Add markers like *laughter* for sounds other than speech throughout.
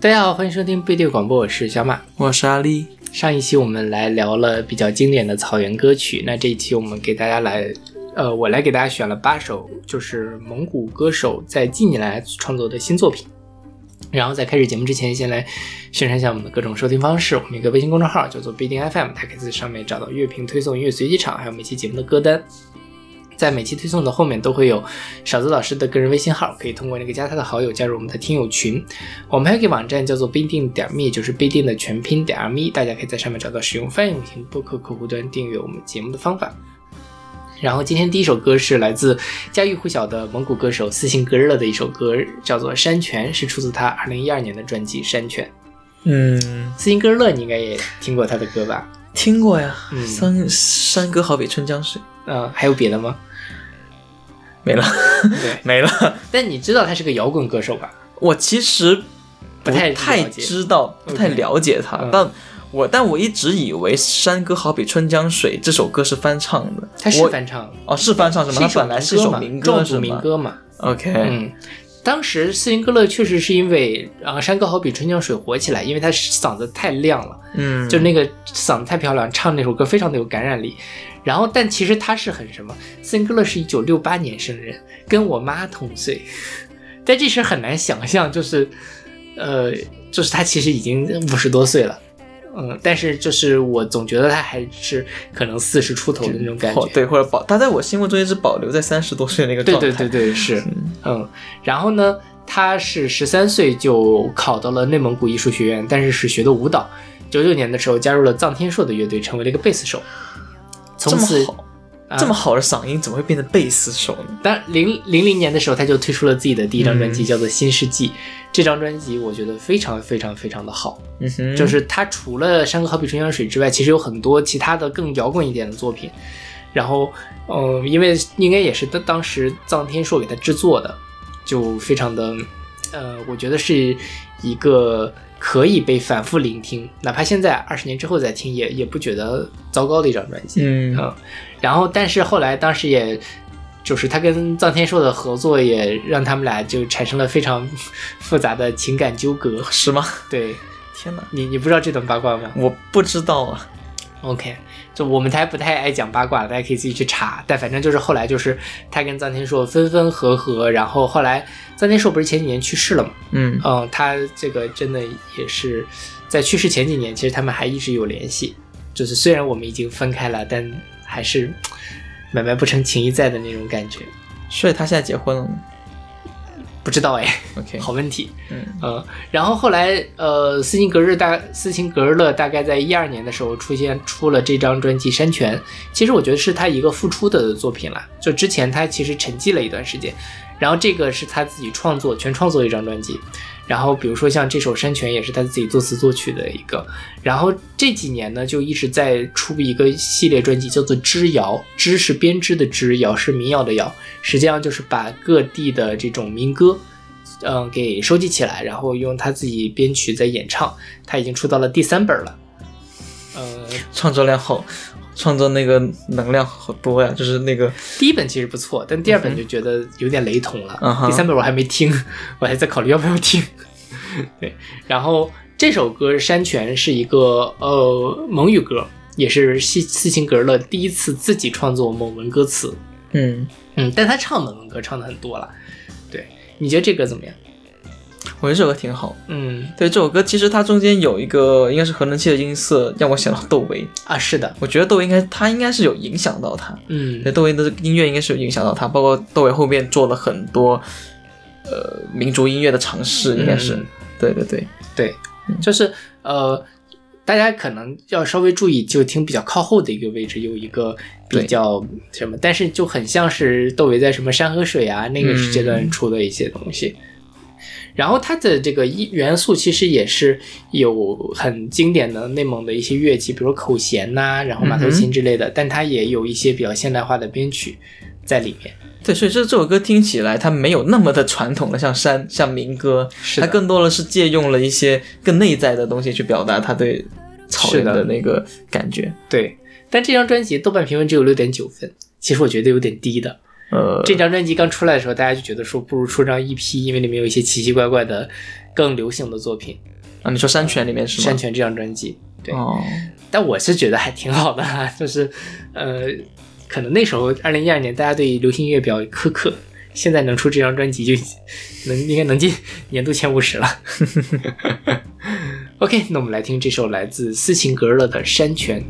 大家好，欢迎收听贝蒂广播，我是小马。我是阿丽。上一期我们来聊了比较经典的草原歌曲，那这一期我们给大家来，呃，我来给大家选了八首，就是蒙古歌手在近年来创作的新作品。然后在开始节目之前，先来宣传一下我们的各种收听方式。我们一个微信公众号叫做必定 FM，它可以在上面找到乐评推送、音乐随机场，还有每期节目的歌单。在每期推送的后面都会有勺子老师的个人微信号，可以通过那个加他的好友加入我们的听友群。我们还有一个网站叫做必定点 me，就是必定的全拼点 me，大家可以在上面找到使用泛用型播客客户端订阅我们节目的方法。然后今天第一首歌是来自家喻户晓的蒙古歌手斯琴格日乐的一首歌，叫做《山泉》，是出自他二零一二年的专辑《山泉》。嗯，斯琴格日乐你应该也听过他的歌吧？听过呀。嗯山山歌好比春江水，嗯、还有别的吗？没了，对，没了。但你知道他是个摇滚歌手吧？我其实不太太知道，不太了解他，嗯但我但我一直以为《山歌好比春江水》这首歌是翻唱的。他是翻唱的，哦，是翻唱是吗？是一首它本来是一首嘛民歌是民歌嘛。？OK，嗯，当时斯琴格勒确实是因为啊，《山歌好比春江水》火起来，因为他嗓子太亮了，嗯，就那个嗓子太漂亮，唱那首歌非常的有感染力。然后，但其实他是很什么？斯琴格勒是一九六八年生人，跟我妈同岁，*laughs* 但这事很难想象，就是，呃，就是他其实已经五十多岁了。嗯，但是就是我总觉得他还是可能四十出头的那种感觉，对，或者保他在我心目中一直保留在三十多岁那个状态。对对对，是，嗯嗯，然后呢，他是十三岁就考到了内蒙古艺术学院，但是是学的舞蹈。九九年的时候加入了臧天朔的乐队，成为了一个贝斯手。从这此么，好，这么好的嗓音怎么会变成贝斯手呢？但零零零年的时候，他就推出了自己的第一张专辑，嗯叫做《新世纪》。这张专辑我觉得非常非常非常的好，嗯哼，就是他除了《山歌好比春江水》之外，其实有很多其他的更摇滚一点的作品。然后，嗯，因为应该也是当当时臧天朔给他制作的，就非常的，呃，我觉得是一个可以被反复聆听，哪怕现在二十年之后再听，也也不觉得糟糕的一张专辑。嗯嗯，然后但是后来当时也。就是他跟臧天朔的合作，也让他们俩就产生了非常 *laughs* 复杂的情感纠葛。是吗？对天哪，你，你不知道这段八卦吗？我不知道啊。OK，就我们台不太爱讲八卦，大家可以自己去查。但反正就是后来就是他跟臧天朔分分合合，然后后来臧天朔不是前几年去世了嘛？嗯嗯，他这个真的也是在去世前几年，其实他们还一直有联系。就是虽然我们已经分开了，但还是买卖不成情谊在的那种感觉。所以他现在结婚了吗不知道哎，？OK，好问题。嗯嗯，然后后来，呃，斯琴格日大斯琴格日乐大概在一二年的时候出现出了这张专辑《山泉》，其实我觉得是他一个复出的作品了。就之前他其实沉寂了一段时间，然后这个是他自己创作全创作一张专辑。然后比如说像这首《山泉》也是他自己作词作曲的一个。然后这几年呢，就一直在出一个系列专辑，叫做《织谣》，织是编织的织，谣是民谣的谣，实际上就是把各地的这种民歌。嗯，给收集起来，然后用他自己编曲在演唱。他已经出到了第三本了。呃，创作量好，创作那个能量好多呀，就是那个第一本其实不错，但第二本就觉得有点雷同了。嗯第三本我还没听，我还在考虑要不要听。对，然后这首歌《山泉》是一个呃蒙语歌，也是斯斯琴格勒第一次自己创作蒙文歌词。嗯，嗯，但他唱蒙文歌唱的很多了。对，你觉得这歌怎么样？我觉得这首歌挺好。嗯。对，这首歌其实它中间有一个应该是合成器的音色，让我想到窦唯。啊，是的，我觉得窦唯应该他应该是有影响到他，嗯。对，窦唯的音乐应该是有影响到他，包括窦唯后面做了很多呃民族音乐的尝试，应该是。嗯对对。对，对，就是呃，大家可能要稍微注意，就听比较靠后的一个位置有一个比较什么，但是就很像是窦唯在什么山河水啊那个阶段出的一些东西。然后它的这个一元素其实也是有很经典的内蒙的一些乐器，比如口弦呐、然后马头琴之类的，但它也有一些比较现代化的编曲在里面。对，所以这这首歌听起来它没有那么的传统的，像山像民歌，它更多的是借用了一些更内在的东西去表达他对草原的的那个感觉。对，但这张专辑豆瓣评分只有六点九分，其实我觉得有点低的。呃，这张专辑刚出来的时候，大家就觉得说不如出张 EP，因为里面有一些奇奇怪怪的、更流行的作品。啊，你说山泉里面是吗？山泉这张专辑，对，哦，但我是觉得还挺好的哈，*laughs* 就是呃，可能那时候二零一二年大家对流行音乐比较苛刻，现在能出这张专辑就能应该能进 *laughs* 年度前五十了。*laughs* OK，那我们来听这首来自斯琴格勒的《山泉》。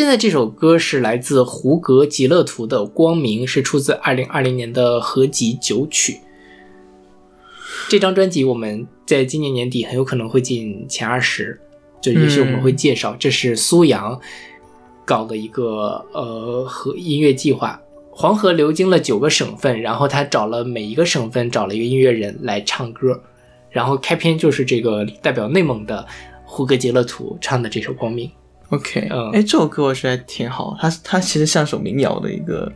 现在这首歌是来自胡格吉勒图的《光明》，是出自二零二零年的合集九曲。这张专辑我们在今年年底很有可能会进前二十，就也许我们会介绍，这是苏阳搞的一个呃和音乐计划。黄河流经了九个省份，然后他找了每一个省份找了一个音乐人来唱歌，然后开篇就是这个代表内蒙的胡格杰勒图唱的这首《光明》。OK，嗯。哎、这首歌我觉得还挺好，它它其实像首民谣的一个，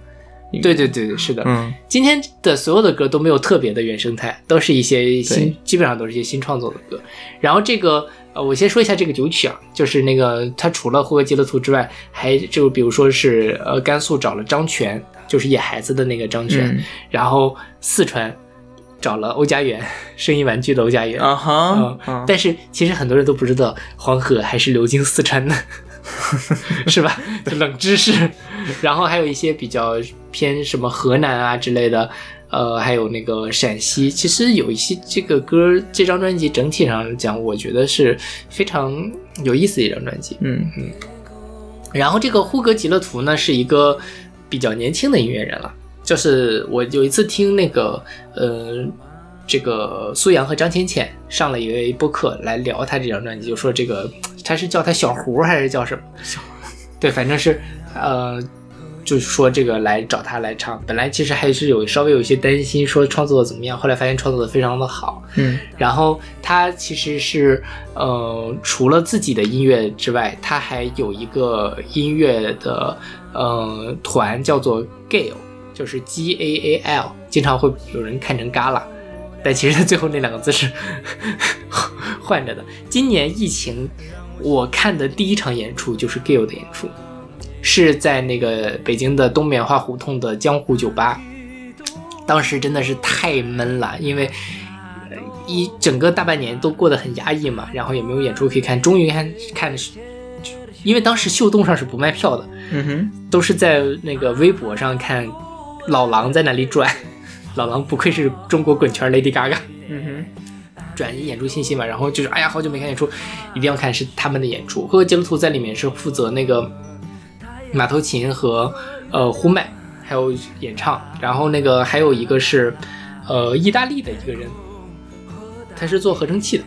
对对对对，是的。嗯。今天的所有的歌都没有特别的原生态，都是一些新，基本上都是一些新创作的歌。然后这个呃，我先说一下这个九曲啊，就是那个他除了霍格吉勒图之外，还就比如说是呃甘肃找了张全，就是野孩子的那个张全，嗯。然后四川找了欧家园，*laughs* 声音玩具的欧家园。啊哈但是其实很多人都不知道黄河还是流经四川的，*laughs* 是吧？冷知识。然后还有一些比较偏什么河南啊之类的，呃，还有那个陕西。其实有一些这个歌，这张专辑整体上讲，我觉得是非常有意思的一张专辑。嗯然后这个呼格吉勒图呢，是一个比较年轻的音乐人了。就是我有一次听那个呃，这个苏阳和张浅浅上了一位播客来聊他这张专辑，就说这个他是叫他小胡还是叫什么？对，反正是呃，就是说这个来找他来唱。本来其实还是有稍微有一些担心，说创作的怎么样，后来发现创作的非常的好。嗯然后他其实是呃，除了自己的音乐之外，他还有一个音乐的呃团叫做 Gale，就是 G A A L，经常会有人看成 Gala，，但其实最后那两个字是 *laughs* 换着的。今年疫情，我看的第一场演出就是 Gale 的演出，是在那个北京的东棉花胡同的江湖酒吧。当时真的是太闷了，因为呃一整个大半年都过得很压抑嘛，然后也没有演出可以看，终于看看的是，因为当时秀动上是不卖票的，嗯哼，都是在那个微博上看老狼在那里转，*laughs* 老狼不愧是中国滚圈 Lady Gaga。嗯哼转演出信息嘛，然后就是哎呀，好久没看演出，一定要看是他们的演出。赫格杰鲁图在里面是负责那个马头琴和呃呼麦，还有演唱，然后那个还有一个是呃意大利的一个人，他是做合成器的，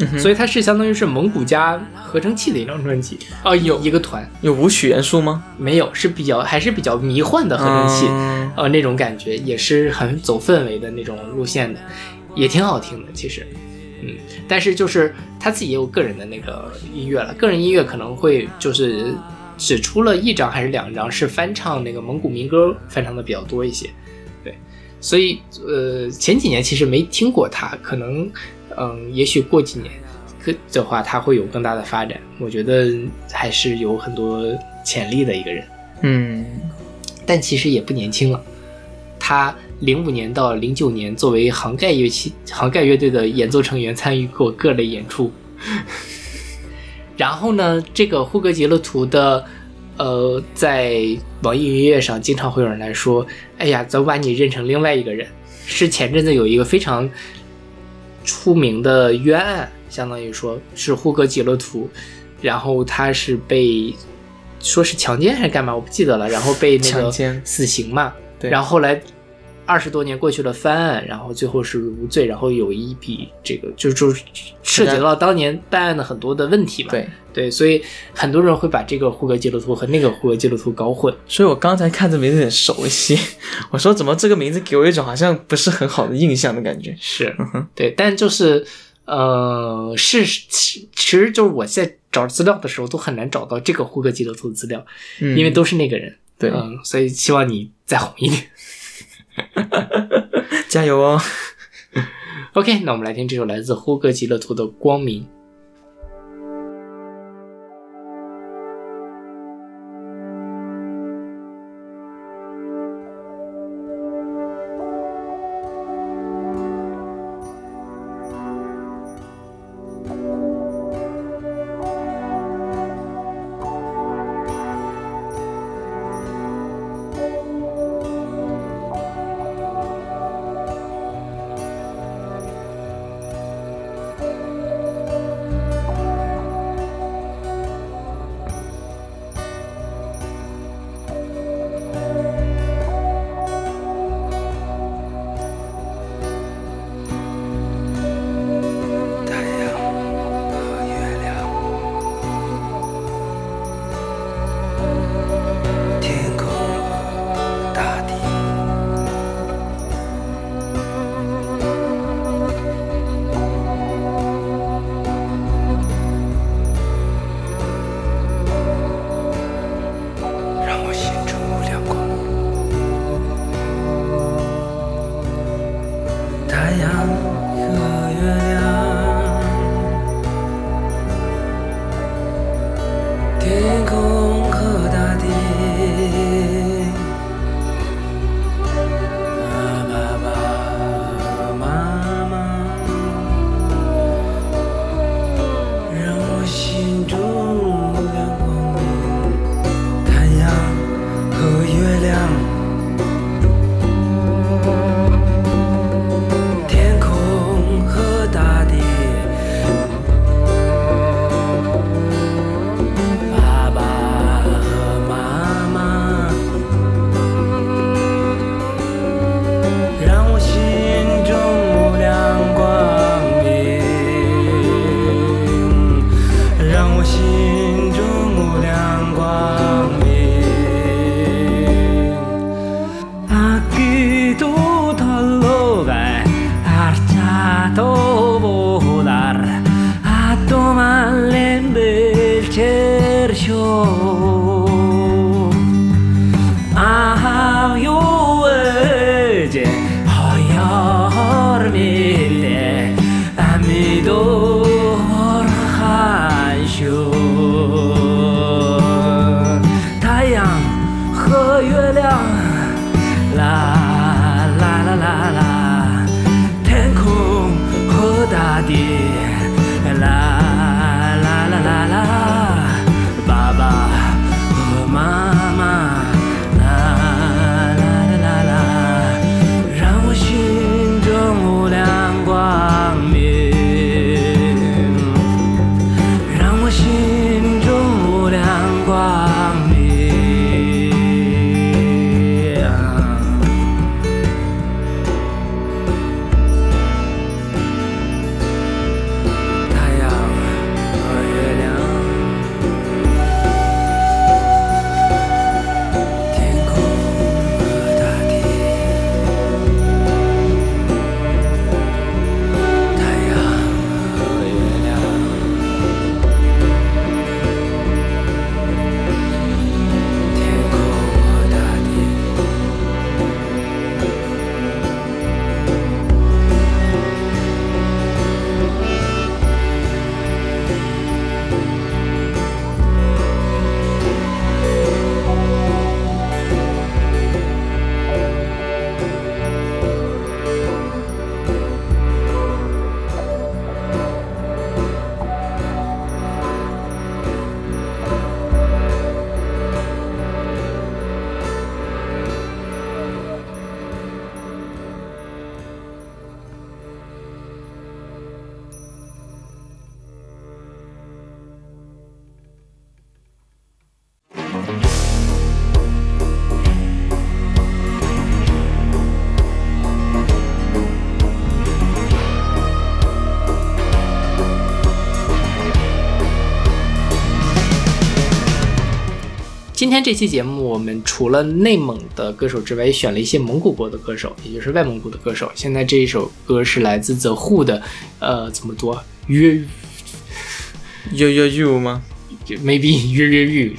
嗯，所以它是相当于是蒙古加合成器的一张专辑。哦，有。一个团。有舞曲元素吗？没有，是比较还是比较迷幻的合成器。嗯。呃，那种感觉也是很走氛围的那种路线的，也挺好听的，其实，嗯，但是就是他自己也有个人的那个音乐了，个人音乐可能会就是只出了一张还是两张是翻唱那个蒙古民歌，翻唱的比较多一些，对，所以呃前几年其实没听过他，可能嗯，也许过几年可的话他会有更大的发展，我觉得还是有很多潜力的一个人。嗯但其实也不年轻了。他零五年到零九年作为杭盖乐器、杭盖乐队的演奏成员，参与过各类演出。然后呢，这个呼格吉勒图的，呃，在网易云音乐上经常会有人来说：“哎呀，早把你认成另外一个人。”是前阵子有一个非常出名的冤案，相当于说是呼格吉勒图，然后他是被说是强奸还是干嘛，我不记得了，然后被那个死刑嘛，然后后来二十多年过去了翻案，然后最后是无罪，然后有一笔这个就就涉及到当年办案的很多的问题吧，对，对，所以很多人会把这个呼格基勒图和那个呼格基勒图搞混，所以我刚才看这名字很熟悉，我说怎么这个名字给我一种好像不是很好的印象的感觉。是对，但就是呃是其其实就是我在找资料的时候都很难找到这个呼格基勒图的资料，嗯，因为都是那个人，对，嗯，所以希望你再红一点。*laughs* 加油哦！*laughs* OK，那我们来听这首来自呼格吉勒图的《光明》。「今天这期节目，我们除了内蒙的歌手之外，也选了一些蒙古国的歌手，也就是外蒙古的歌手。现在这一首歌是来自 The Who 的，呃，怎么读？约 You You You 吗？maybe 约约约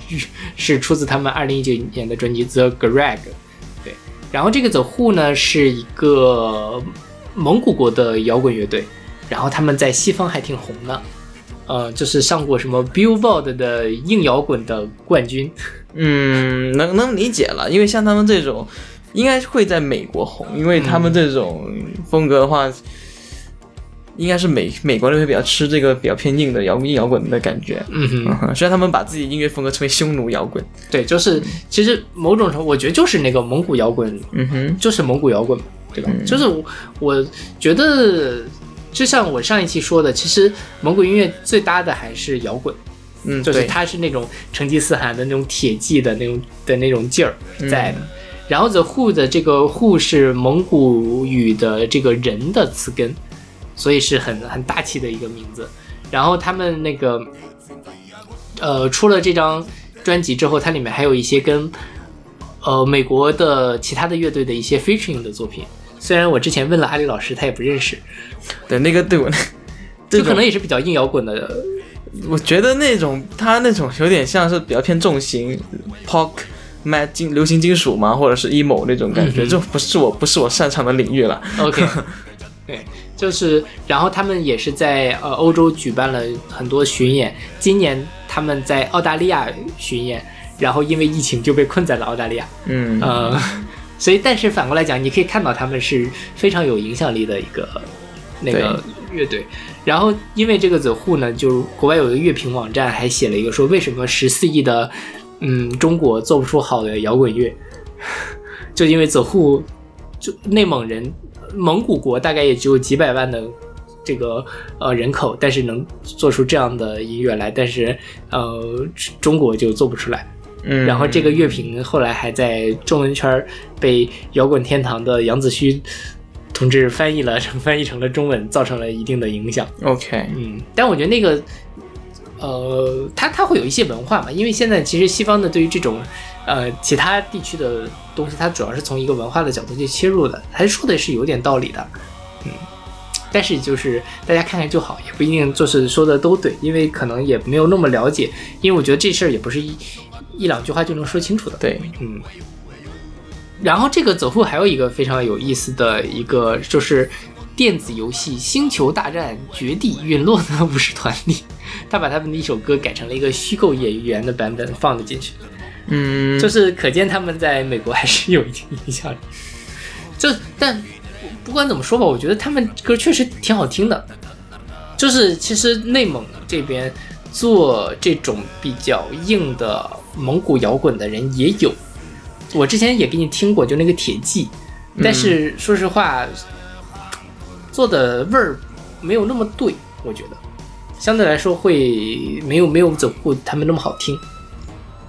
是出自他们二零一九年的专辑《The Greg》。对，然后这个 The Who 呢是一个蒙古国的摇滚乐队，然后他们在西方还挺红的，呃，就是上过什么 Billboard 的硬摇滚的冠军。*laughs* 嗯，能能理解了，因为像他们这种，应该会在美国红，因为他们这种风格的话，应该是美美国人会比较吃这个比较偏硬的摇硬摇滚的感觉。嗯哼，*laughs* 虽然他们把自己音乐风格称为匈奴摇滚。对，就是其实某种程度，我觉得就是那个蒙古摇滚，嗯哼，就是蒙古摇滚，对吧？就是我我觉得，就像我上一期说的，其实蒙古音乐最搭的还是摇滚。嗯，就是它是那种成吉思汗的那种铁骑的那种的那种劲儿在的。嗯然后 the who 的这个 who 是蒙古语的这个人的词根，所以是很很大气的一个名字。然后他们那个呃出了这张专辑之后，它里面还有一些跟呃美国的其他的乐队的一些 featuring 的作品。虽然我之前问了阿里老师，他也不认识，对那个对我，*laughs* 就可能也是比较硬摇滚的我觉得那种他那种有点像是比较偏重型 pop。卖金流行金属嘛，或者是 emo 那种感觉，嗯哼这不是我不是我擅长的领域了。OK，*laughs* 对，就是，然后他们也是在呃欧洲举办了很多巡演。今年他们在澳大利亚巡演，然后因为疫情就被困在了澳大利亚。嗯，呃，所以但是反过来讲，你可以看到他们是非常有影响力的一个那个乐队。然后因为这个 The Who 呢，就是国外有一个乐评网站还写了一个说，为什么十四亿的嗯中国做不出好的摇滚乐，*laughs* 就因为 The Who 就内蒙人，蒙古国大概也只有几百万的这个呃人口，但是能做出这样的音乐来，但是呃中国就做不出来。嗯，然后这个乐评后来还在中文圈儿被摇滚天堂的杨子胥同志翻译了，翻译成了中文，造成了一定的影响。OK，嗯，但我觉得那个，呃，它它会有一些文化嘛，因为现在其实西方的对于这种呃其他地区的东西，它主要是从一个文化的角度去切入的，还是说的是有点道理的，嗯。但是就是大家看看就好，也不一定就是说的都对，因为可能也没有那么了解，因为我觉得这事儿也不是一一两句话就能说清楚的。对，嗯，然后这个走后还有一个非常有意思的一个，就是电子游戏《星球大战：绝地陨落的武士团》里，*laughs* 他把他们的一首歌改成了一个虚构演员的版本放了进去，嗯，就是可见他们在美国还是有一定影响力。就但不管怎么说吧，我觉得他们歌确实挺好听的。就是其实内蒙这边做这种比较硬的蒙古摇滚的人也有，我之前也给你听过，就那个铁骑，但是说实话，做的味儿没有那么对，我觉得。相对来说会没有没有走过他们那么好听。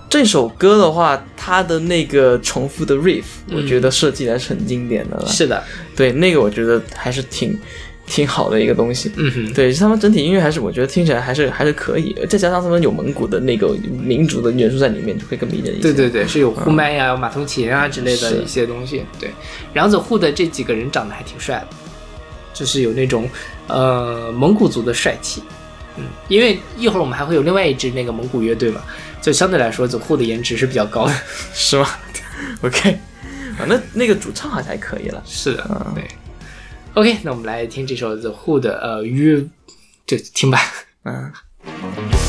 这首歌的话，它的那个重复的 riff，、嗯我觉得设计的还是很经典的了。是的，对，那个我觉得还是挺挺好的一个东西。嗯哼，对，他们整体音乐还是我觉得听起来还是还是可以，再加上他们有蒙古的那个民族的元素在里面，就会更迷人一些。对对对，是有呼麦呀、有马头琴啊之类的一些东西。对，然后 The Who 的这几个人长得还挺帅的，就是有那种呃蒙古族的帅气。嗯，因为一会儿我们还会有另外一支那个蒙古乐队嘛，就相对来说 The Who 的颜值是比较高的。*laughs* 是吗？*laughs* OK，啊，那那个主唱好像还可以了。是的，对。OK，那我们来听这首 The Who 的呃约，就听吧。嗯。「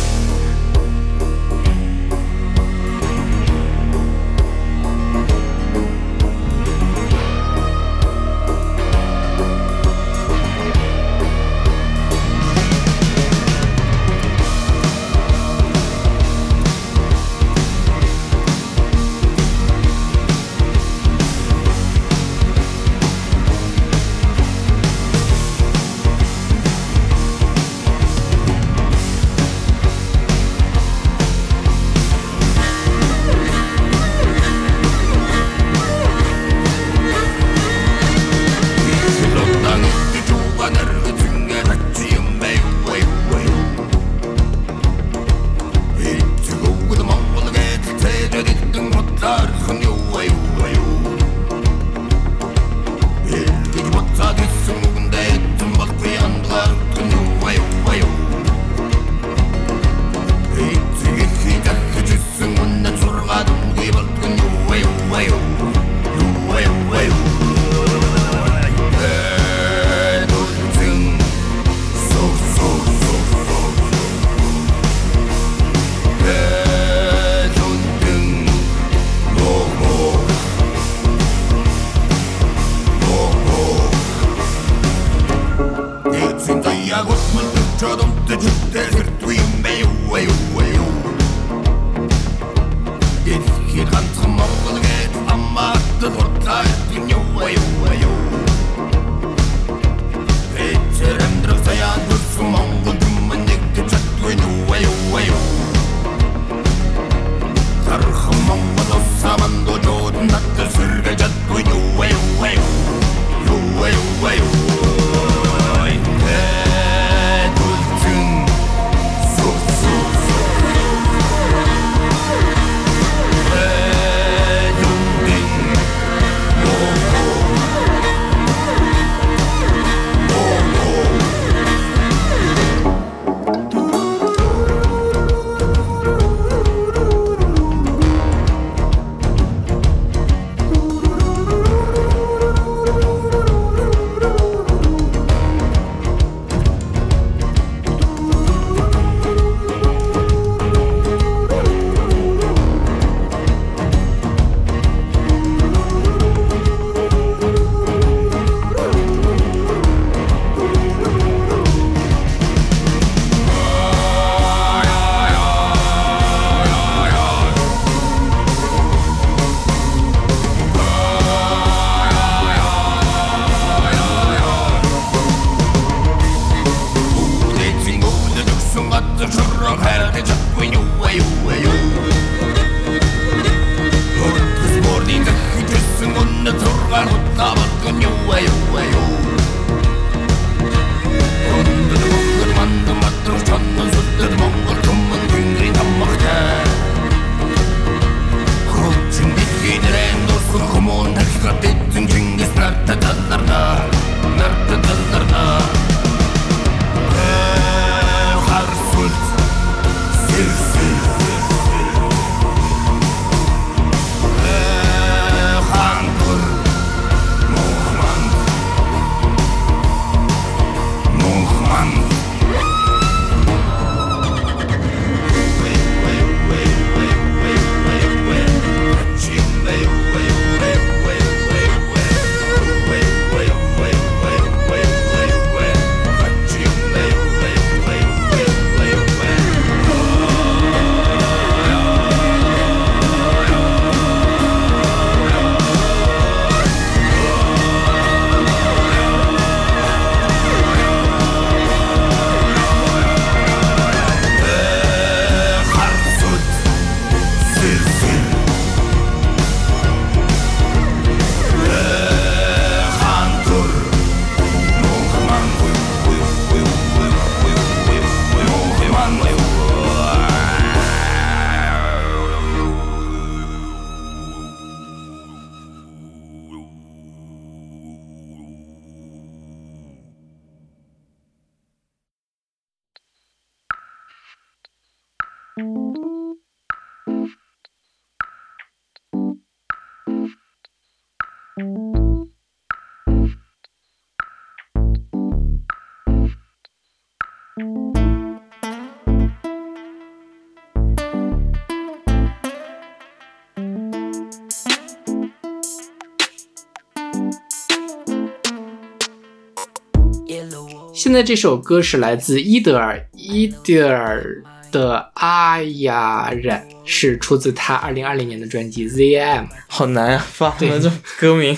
现在这首歌是来自伊德尔，伊德尔的《阿雅染》是出自他二零二零年的专辑《ZM》。好难啊，发对了这歌名，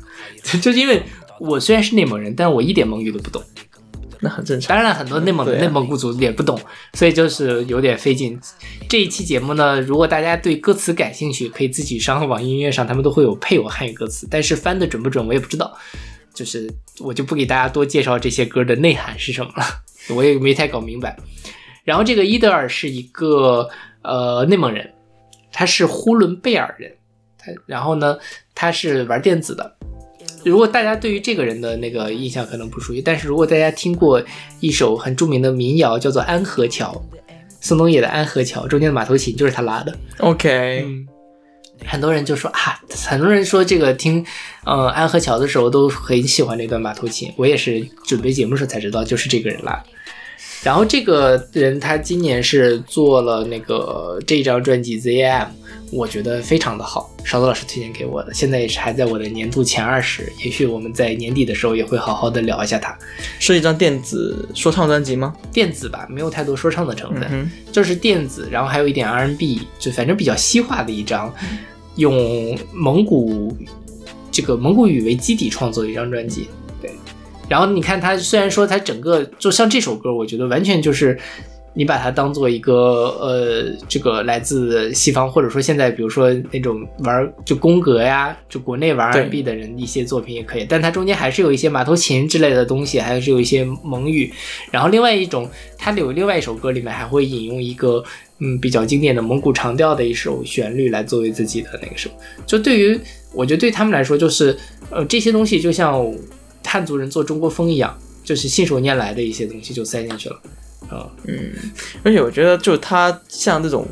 *laughs* 就是因为我虽然是内蒙人，但我一点蒙语都不懂。那很正常。当然，很多内蒙、对啊内蒙古族也不懂，所以就是有点费劲。这一期节目呢，如果大家对歌词感兴趣，可以自己上网易音乐上，他们都会有配有汉语歌词，但是翻的准不准我也不知道。就是我就不给大家多介绍这些歌的内涵是什么了，我也没太搞明白。然后这个伊德尔是一个呃内蒙人，他是呼伦贝尔人，他然后呢，他是玩电子的。如果大家对于这个人的那个印象可能不熟悉，但是如果大家听过一首很著名的民谣，叫做《安河桥》，宋冬野的《安河桥》中间的马头琴就是他拉的。OK，、嗯，很多人就说啊，很多人说这个听呃安河桥的时候都很喜欢这段马头琴，我也是准备节目时候才知道，就是这个人啦。然后这个人他今年是做了那个这张专辑 ZM，我觉得非常的好，勺子老师推荐给我的，现在也是还在我的年度前二十，也许我们在年底的时候也会好好的聊一下他。是一张电子说唱专辑吗？电子吧，没有太多说唱的成分，嗯就是电子，然后还有一点 R&B，就反正比较西化的一张，用蒙古这个蒙古语为基底创作的一张专辑。对，然后你看他，虽然说他整个就像这首歌，我觉得完全就是你把它当做一个呃，这个来自西方或者说现在比如说那种玩就宫格呀，就国内玩对 R&B 的人一些作品也可以，但它中间还是有一些马头琴之类的东西，还是有一些蒙语。然后另外一种，它有另外一首歌里面还会引用一个嗯比较经典的蒙古长调的一首旋律来作为自己的那个什么。就对于我觉得对他们来说，就是呃这些东西就像汉族人做中国风一样，就是信手拈来的一些东西就塞进去了。啊、嗯，而且我觉得就它像这种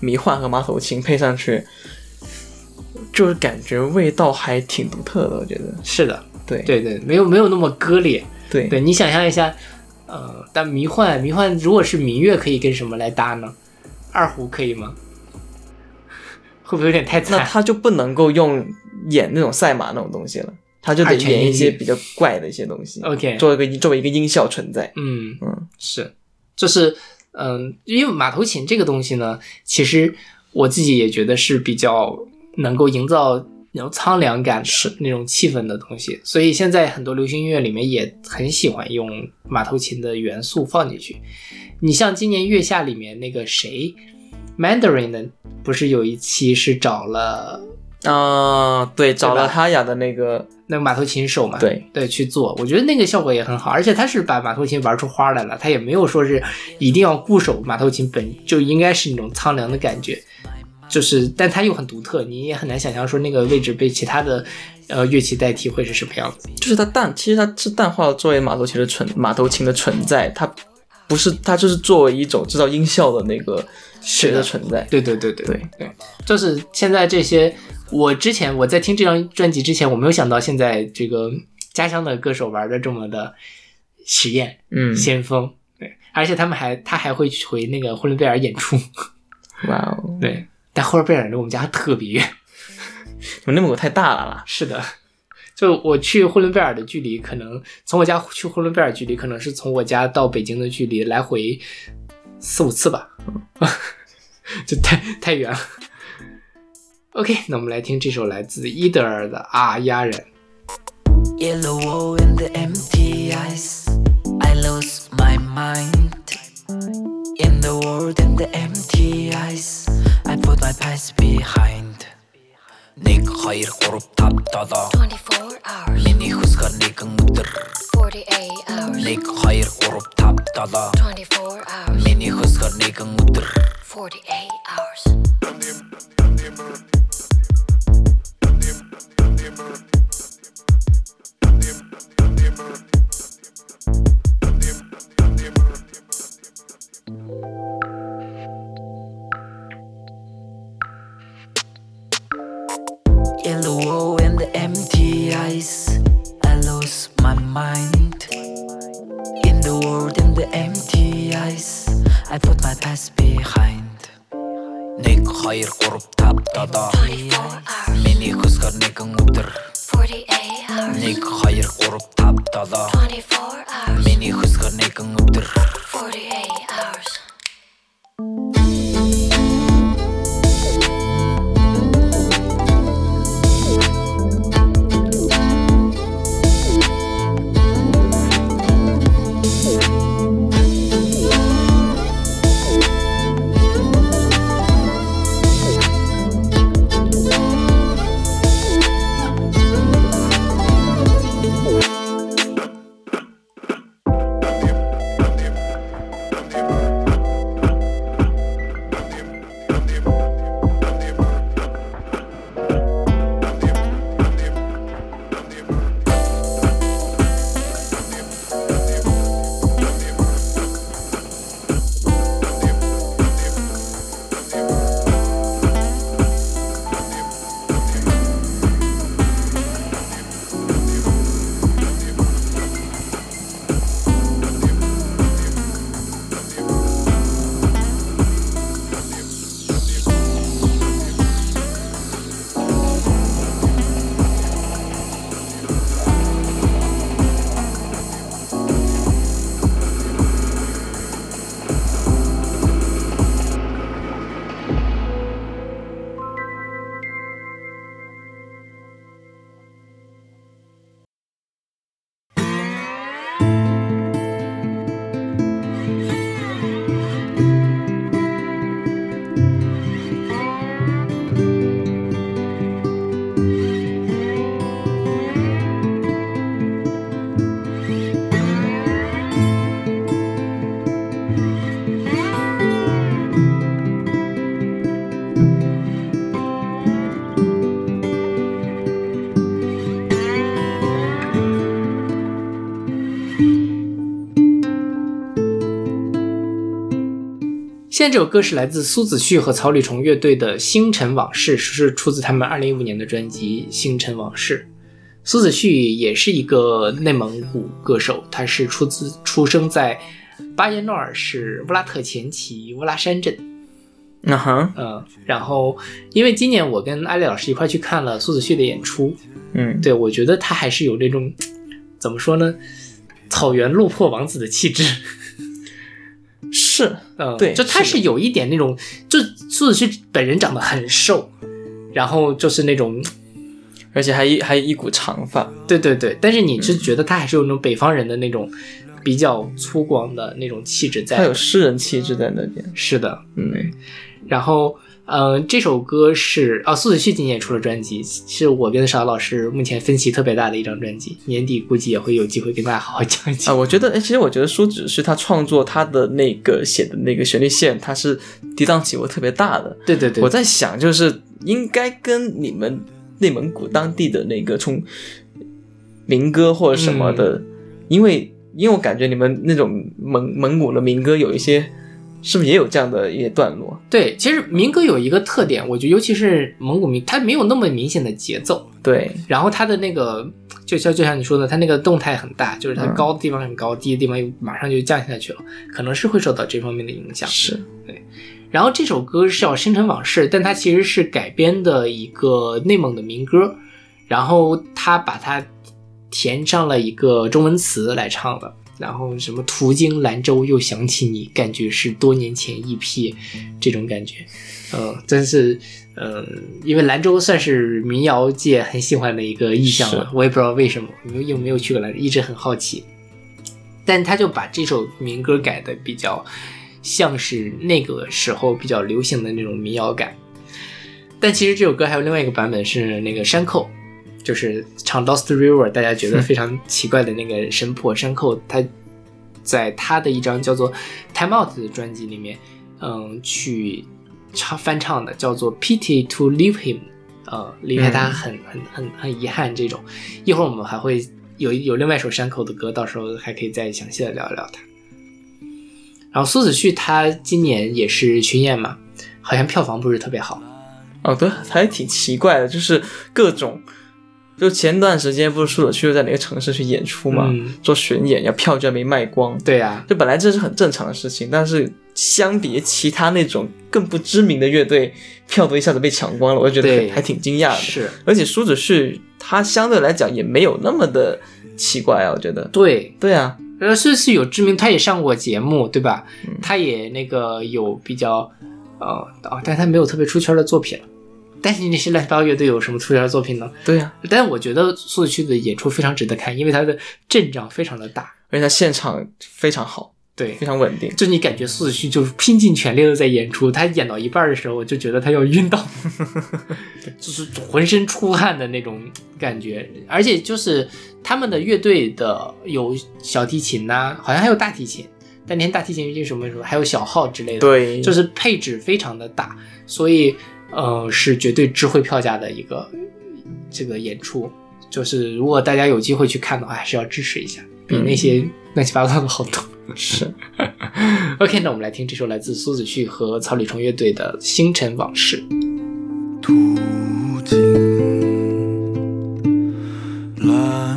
迷幻和马头琴配上去，就是感觉味道还挺独特的。我觉得，是的，对对对，没有没有那么割裂。对对你想象一下，呃，但迷幻迷幻如果是民乐，可以跟什么来搭呢？二胡可以吗？会不会有点太惨？那他就不能够用演那种赛马那种东西了，他就得演一些比较怪的一些东西 OK 作为一个作为一个音效存在。嗯嗯，是，就是嗯，因为马头琴这个东西呢，其实我自己也觉得是比较能够营造那种苍凉感是那种气氛的东西，所以现在很多流行音乐里面也很喜欢用马头琴的元素放进去。你像今年月下里面那个谁，Mandarin 呢，不是有一期是找了啊、对，找了哈雅的那个，那个马头琴手嘛，对。对，去做，我觉得那个效果也很好，而且他是把马头琴玩出花来了，他也没有说是一定要固守马头琴本就应该是那种苍凉的感觉，就是，但它又很独特，你也很难想象说那个位置被其他的呃乐器代替会是什么样子。就是它淡，其实它是淡化了作为马头琴的存马头琴的存在，它不是它就是作为一种制造音效的那个学的存在。对对对对对对，就是现在这些，我之前我在听这张专辑之前，我没有想到现在这个家乡的歌手玩的这么的实验，嗯，先锋。对，而且他们还他还会回那个呼伦贝尔演出。哇哦，对，但呼伦贝尔离我们家特别远。内蒙古太大了啦。是的，就我去呼伦贝尔的距离，可能从我家去呼伦贝尔距离，可能是从我家到北京的距离来回四五次吧，就太太远了。OK，那我们来听这首来自伊德尔的《啊呀人》。Yellow wall in the empty eyes. I lose my mind. In the world in the empty eyes. I put my past behind. Нэг хоёр гурав тав долоо 24 hours, Миний хөсгөр нэгэн өдөр 48 hours, Нэг хоёр гурав тав долоо 24 hours, Миний хөсгөр нэгэн өдөр 48 hours. Yellow the empty eyes. I lose my mind. In the world, in the empty eyes. I put my past behind. Нэг хоёр гурав тав долоо 24 hours, Миний хөсгөр нэгэн өдөр 48 hours, Нэг хоёр гурав 天这首歌是来自苏子旭和草履虫乐队的《星辰往事》，是出自他们二零一五年的专辑《星辰往事》。苏子旭也是一个内蒙古歌手，他是出自出生在巴彦淖尔市乌拉特前旗乌拉山镇。嗯哼，嗯，然后因为今年我跟艾丽老师一块去看了苏子旭的演出，嗯，对我觉得他还是有这种怎么说呢，草原落魄王子的气质。是，嗯，对就他是是有一点那种，就苏子旭本人长得很瘦，然后就是那种，而且还一还一股长发，对对对，但是你嗯。是觉得他还是有那种北方人的那种比较粗犷的那种气质在他有诗人气质在那边。是的，嗯，然后，嗯、这首歌是啊，苏子旭今年也出了专辑，是我跟邵老师目前分歧特别大的一张专辑，年底估计也会有机会跟大家好好讲一啊，讲。我觉得，哎，其实我觉得苏子旭他创作他的那个写的那个旋律线，它是跌宕起伏特别大的。对对对，我在想，就是应该跟你们内蒙古当地的那个从民歌或者什么的，嗯因为因为我感觉你们那种蒙蒙古的民歌有一些，是不是也有这样的一些段落？对，其实民歌有一个特点，我觉得尤其是蒙古民，它没有那么明显的节奏，对，然后它的那个就像就像你说的，它那个动态很大，就是它嗯高的地方很高，低的地方又马上就降下去了，可能是会受到这方面的影响。是对，然后这首歌是叫《星辰往事》，但它其实是改编的一个内蒙的民歌，然后他把它填上了一个中文词来唱的。然后什么途经兰州又想起你，感觉是多年前一批这种感觉，嗯、真是，嗯、因为兰州算是民谣界很喜欢的一个意象了，我也不知道为什么，没有又没有去过兰州，一直很好奇。但他就把这首民歌改的比较像是那个时候比较流行的那种民谣感。但其实这首歌还有另外一个版本是那个山寇，就是唱《Lost River》，大家觉得非常奇怪的那个神婆山口，他在他的一张叫做《Time Out》的专辑里面，嗯，去唱翻唱的，叫做《Pity to Leave Him》，呃，离开他很很很很遗憾这种。一会儿我们还会有有另外一首山口的歌，到时候还可以再详细的聊一聊他。然后苏子旭他今年也是巡演嘛，好像票房不是特别好。哦，对，还挺奇怪的，就是各种，就前段时间不是说了去在哪个城市去演出嘛，嗯做巡演，要票居然没卖光，对呀、就本来这是很正常的事情，但是相比其他那种更不知名的乐队，票都一下子被抢光了，我就觉得还挺惊讶的。是而且舒子旭他相对来讲也没有那么的奇怪啊，我觉得。对，对啊，呃，是是有知名，他也上过节目，对吧？他也那个有比较，呃，哦，但他没有特别出圈的作品了。但是那些乱七八糟乐队有什么出圈的作品呢？对啊，但我觉得苏子旭的演出非常值得看，因为他的阵仗非常的大，而且他现场非常好，对非，常稳定。就你感觉苏子旭就是拼尽全力的在演出，他演到一半的时候，我就觉得他要晕倒，*laughs* 就是浑身出汗的那种感觉。而且就是他们的乐队的有小提琴呐、好像还有大提琴，但连大提琴是什么什么，还有小号之类的，，对，就是配置非常的大，所以呃是绝对值回票价的一个这个演出。就是如果大家有机会去看的话，还是要支持一下，比那些乱七八糟的好多。*laughs* 是 OK，那我们来听这首来自苏子旭和草履虫乐队的《星辰往事》。途经兰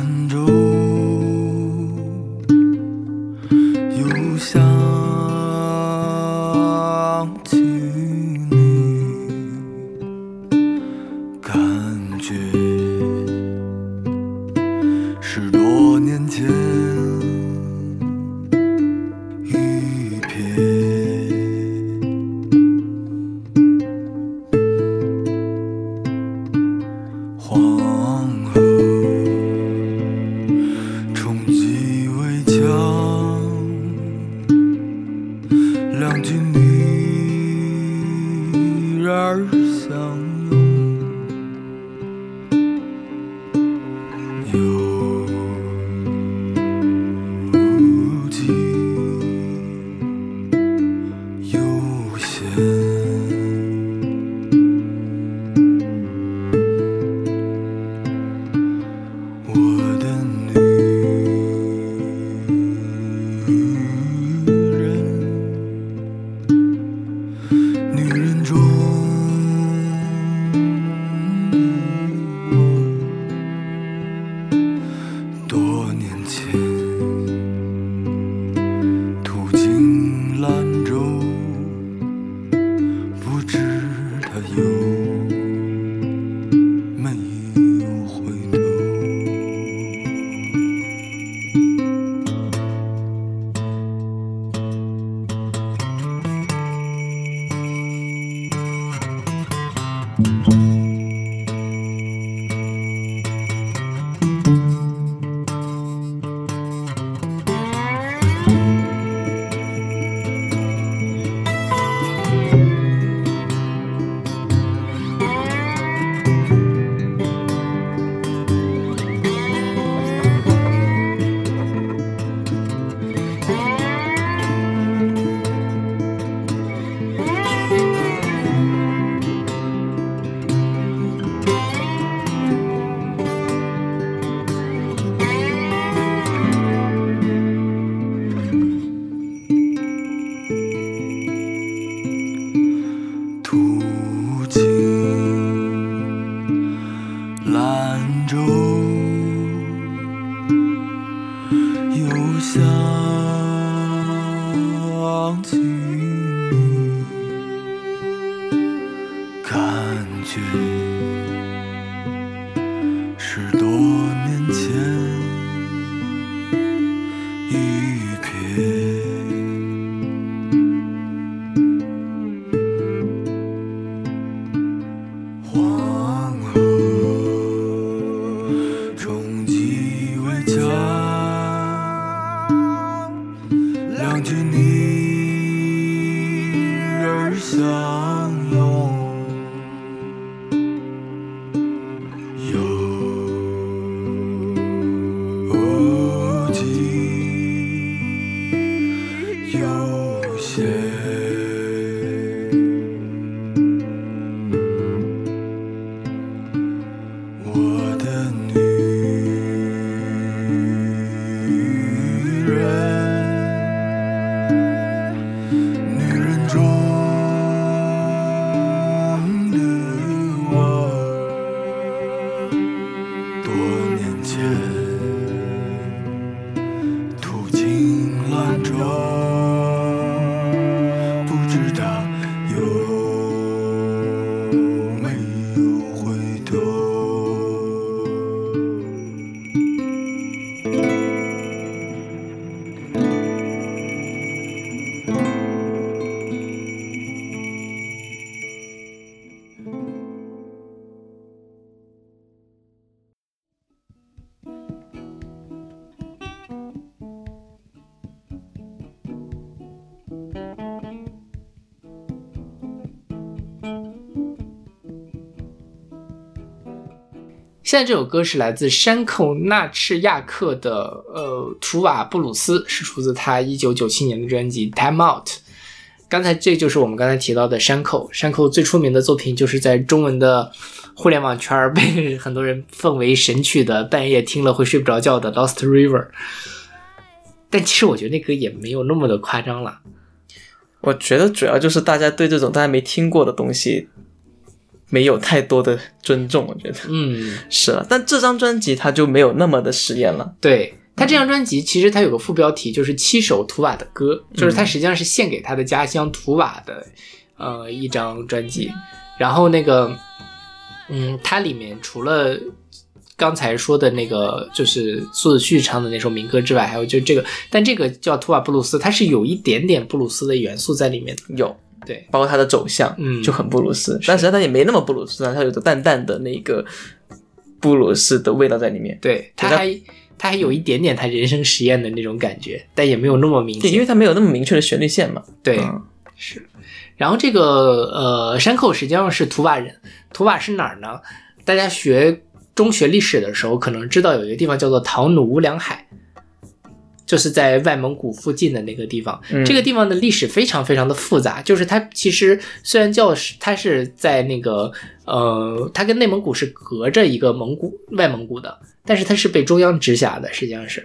现在这首歌是来自山口纳赤亚克的呃图瓦布鲁斯，是出自他一九九七年的专辑《Time Out》。刚才这就是我们刚才提到的山口，山口最出名的作品就是在中文的互联网圈儿被很多人奉为神曲的，半夜听了会睡不着觉的《Lost River》。但其实我觉得那歌也没有那么的夸张了。我觉得主要就是大家对这种大家没听过的东西没有太多的尊重，我觉得嗯，是了。但这张专辑它就没有那么的实验了。对他这张专辑，其实它有个副标题，就是七首图瓦的歌，就是他实际上是献给他的家乡图瓦的，呃，一张专辑。然后那个，嗯，它里面除了刚才说的那个，就是苏子旭唱的那首民歌之外，还有就这个，但这个叫图瓦布鲁斯，它是有一点点布鲁斯的元素在里面的。有，对，包括它的走向，嗯就很布鲁斯，但实际上它也没那么布鲁斯啊，它有着淡淡的那个布鲁斯的味道在里面。对，它它还它还有一点点他人生实验的那种感觉，但也没有那么明对，显因。为它没有那么明确的旋律线嘛。对，嗯是。然后这个呃，山口实际上是图瓦人。图瓦是哪儿呢？大家学中学历史的时候，可能知道有一个地方叫做唐努乌梁海，就是在外蒙古附近的那个地方。嗯这个地方的历史非常非常的复杂，就是它其实虽然叫是它是在那个呃，它跟内蒙古是隔着一个蒙古外蒙古的，但是它是被中央直辖的，实际上是。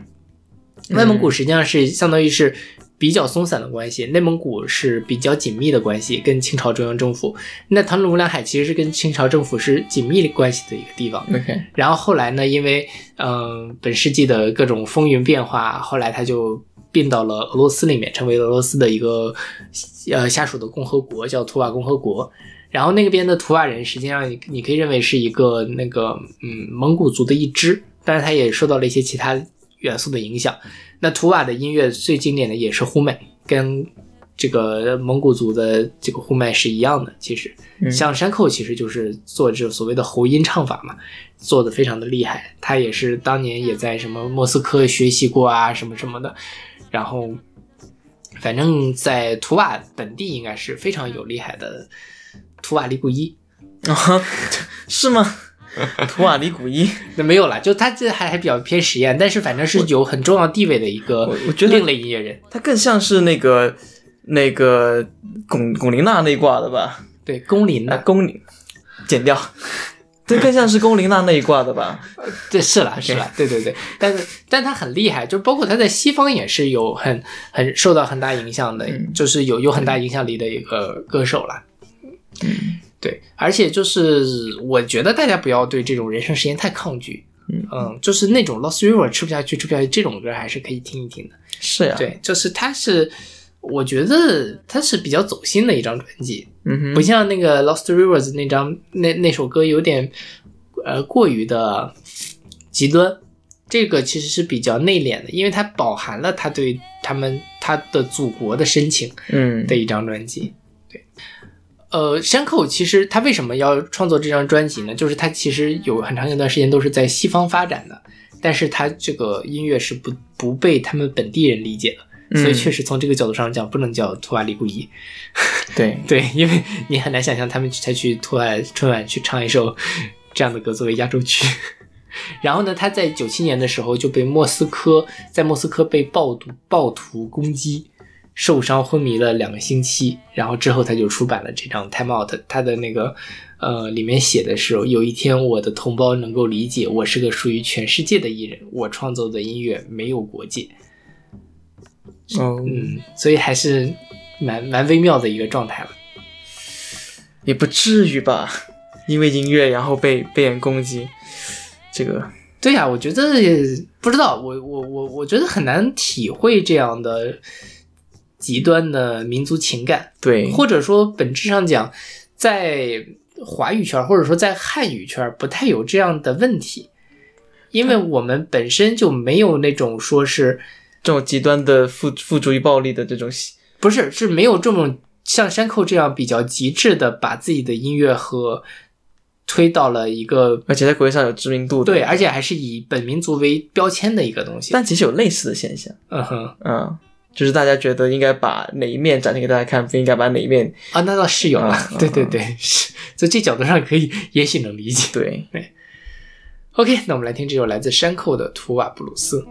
外蒙古实际上是相当于是比较松散的关系，内蒙古是比较紧密的关系，跟清朝中央政府。那唐努乌梁海其实是跟清朝政府是紧密关系的一个地方。OK，然后后来呢，因为嗯、呃本世纪的各种风云变化，后来它就并到了俄罗斯里面，成为俄罗斯的一个呃下属的共和国，叫图瓦共和国。然后那个边的图瓦人，实际上你你可以认为是一个那个嗯蒙古族的一支，但是他也受到了一些其他元素的影响。那图瓦的音乐最经典的也是呼麦，跟这个蒙古族的这个呼麦是一样的。其实，嗯像山口其实就是做这种所谓的喉音唱法嘛，做的非常的厉害。他也是当年也在什么莫斯科学习过啊，什么什么的。然后，反正在图瓦本地应该是非常有厉害的图瓦利布伊。啊，*laughs* 是吗？*laughs* 图瓦里古伊，那没有了，就他这还还比较偏实验，但是反正是有很重要地位的一个我我觉得另类音乐人。他更像是那个那个龚龚琳娜那一挂的吧？对，龚琳啊，娜，龚琳，剪掉。这更像是龚琳娜那一挂的吧？对，是了，是了，对对对，但是但他很厉害，就包括他在西方也是有很很受到很大影响的，嗯就是有有很大影响力的一个歌手了。对对，而且就是我觉得大家不要对这种人生实验太抗拒。嗯就是那种 Lost River 吃不下去，吃不下去这种歌还是可以听一听的。是呀，，对，就是它是，我觉得它是比较走心的一张专辑，嗯哼，不像那个 Lost Rivers 那张那那首歌有点呃过于的极端。这个其实是比较内敛的，因为它饱含了他对他们他的祖国的深情嗯的一张专辑。对，呃，山口其实他为什么要创作这张专辑呢？就是他其实有很长一段时间都是在西方发展的，但是他这个音乐是不不被他们本地人理解的，所以嗯确实从这个角度上讲，不能叫图瓦里古伊。*laughs* 对，*laughs* 对，因为你很难想象他们才去托瓦春晚去唱一首这样的歌作为压轴曲。*laughs* 然后呢，他在九七年的时候就被莫斯科在莫斯科被暴徒暴徒攻击，受伤昏迷了两个星期。然后之后他就出版了这张《Time Out》，他的那个呃里面写的是有一天我的同胞能够理解我是个属于全世界的艺人，我创作的音乐没有国界。哦，嗯，所以还是蛮蛮微妙的一个状态了。也不至于吧？因为音乐然后被被人攻击，这个对呀、我觉得也不知道，我我我我觉得很难体会这样的极端的民族情感，对，或者说本质上讲，在华语圈或者说在汉语圈不太有这样的问题，因为我们本身就没有那种说是这种极端的父父主于暴力的这种，不是是没有这种像山寇这样比较极致的把自己的音乐和推到了一个而且在国际上有知名度的。对，而且还是以本民族为标签的一个东西。但其实有类似的现象，嗯哼。嗯，就是大家觉得应该把哪一面展现给大家看，不应该把哪一面啊，那倒是有了，嗯对对对，是，*laughs* 在这角度上可以，也许能理解。对。OK，那我们来听这首来自山寇的《图瓦布鲁斯》。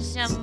chama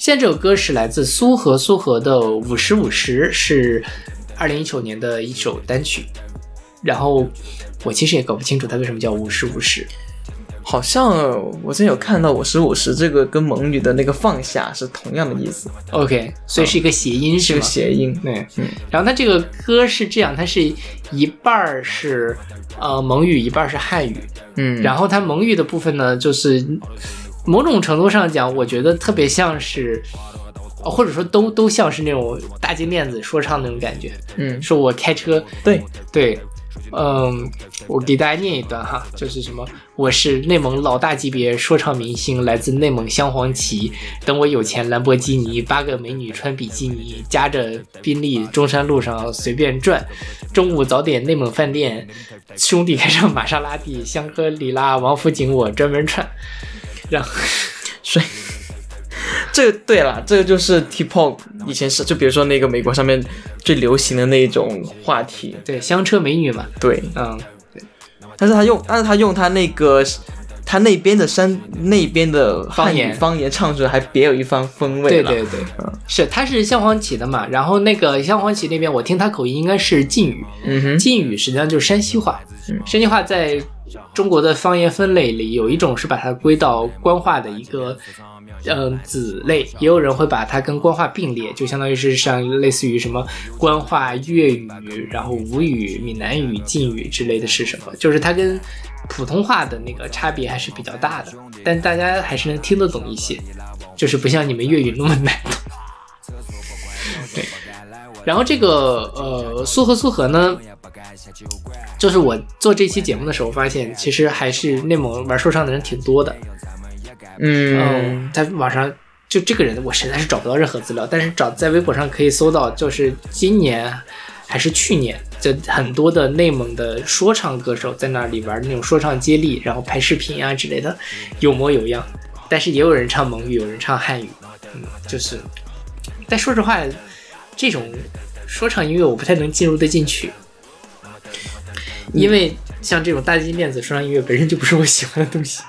现在这首歌是来自苏和苏和的《五十五十》，是二零一九年的一首单曲。然后我其实也搞不清楚它为什么叫五十五十。好像我之前有看到五十五十这个跟蒙语的那个放下是同样的意思，OK，所以是一个谐音，是个？谐音。对，嗯然后它这个歌是这样，它是一半是呃蒙语，一半是汉语。嗯，然后它蒙语的部分呢，就是某种程度上讲，我觉得特别像是，呃或者说都都像是那种大金链子说唱那种感觉。嗯，说我开车，对，对，嗯，我给大家念一段哈，就是什么，我是内蒙老大级别说唱明星，来自内蒙镶黄旗。等我有钱，兰博基尼，八个美女穿比基尼，夹着宾利，中山路上随便转。中午早点内蒙饭店，兄弟开上玛莎拉蒂，香格里拉王府井我专门串。然后，*laughs* 所以这个对了，这个就是 T-pop 以前是就比如说那个美国上面最流行的那一种话题，对香车美女嘛，对，嗯，对但是他用，但是他用他那个他那边的山那边的汉语方言方言唱出来，还别有一番风味对。对对。对，是他是镶黄旗的嘛，然后那个镶黄旗那边我听他口音应该是晋语，嗯哼，晋语实际上就是山西话嗯，山西话在中国的方言分类里有一种是把它归到官话的一个。嗯，子类也有人会把它跟官话并列，就相当于是像类似于什么官话、粤语，然后吴语、闽南语、晋语之类的是什么？就是它跟普通话的那个差别还是比较大的，但大家还是能听得懂一些，就是不像你们粤语那么难。然后这个呃苏和苏和呢，就是我做这期节目的时候发现，其实还是内蒙玩说唱的人挺多的。嗯，在网上就这个人，我实在是找不到任何资料，但是找在微博上可以搜到，就是今年还是去年，就很多的内蒙的说唱歌手在那里玩那种说唱接力，然后拍视频啊之类的，有模有样。但是也有人唱蒙语，有人唱汉语，嗯，就是，但说实话，这种说唱音乐我不太能进入的进去，因为像这种大金链子说唱音乐本身就不是我喜欢的东西。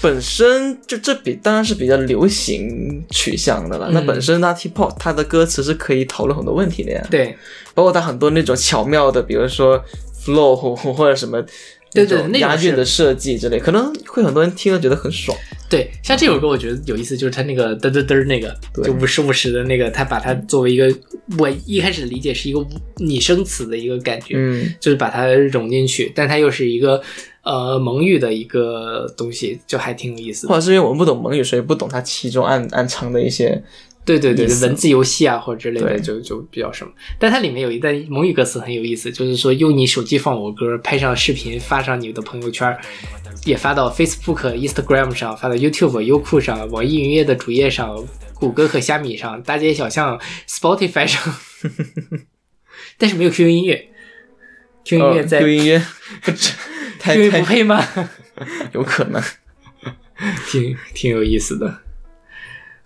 本身就这比当然是比较流行取向的了。那嗯本身它 T-pop 它的歌词是可以讨论很多问题的呀，对，包括它很多那种巧妙的，比如说 flow 或者什么。对对种那种押韵的设计之类，可能会很多人听了觉得很爽。对，像这首歌我觉得有意思，就是他那个嘚嘚嘚那个，就五十五十的那个，他把它作为一个我一开始理解是一个拟声词的一个感觉，嗯，就是把它融进去，但它又是一个呃蒙语的一个东西，就还挺有意思的。或者是因为我们不懂蒙语，所以不懂它其中暗暗藏的一些。对对对文字游戏啊或者之类的就就比较什么，但它里面有一段蒙语歌词很有意思，就是说用你手机放我歌，拍上视频发上你的朋友圈，也发到 Facebook、Instagram 上，发到 YouTube、优酷上、网易云音乐的主页上、谷歌和虾米上、大街小巷、Spotify 上，*laughs* 但是没有 QQ 音乐，QQ 音乐在、哦 Q 音乐 *laughs* QQ 太不配吗？*laughs* 有可能。挺挺有意思的。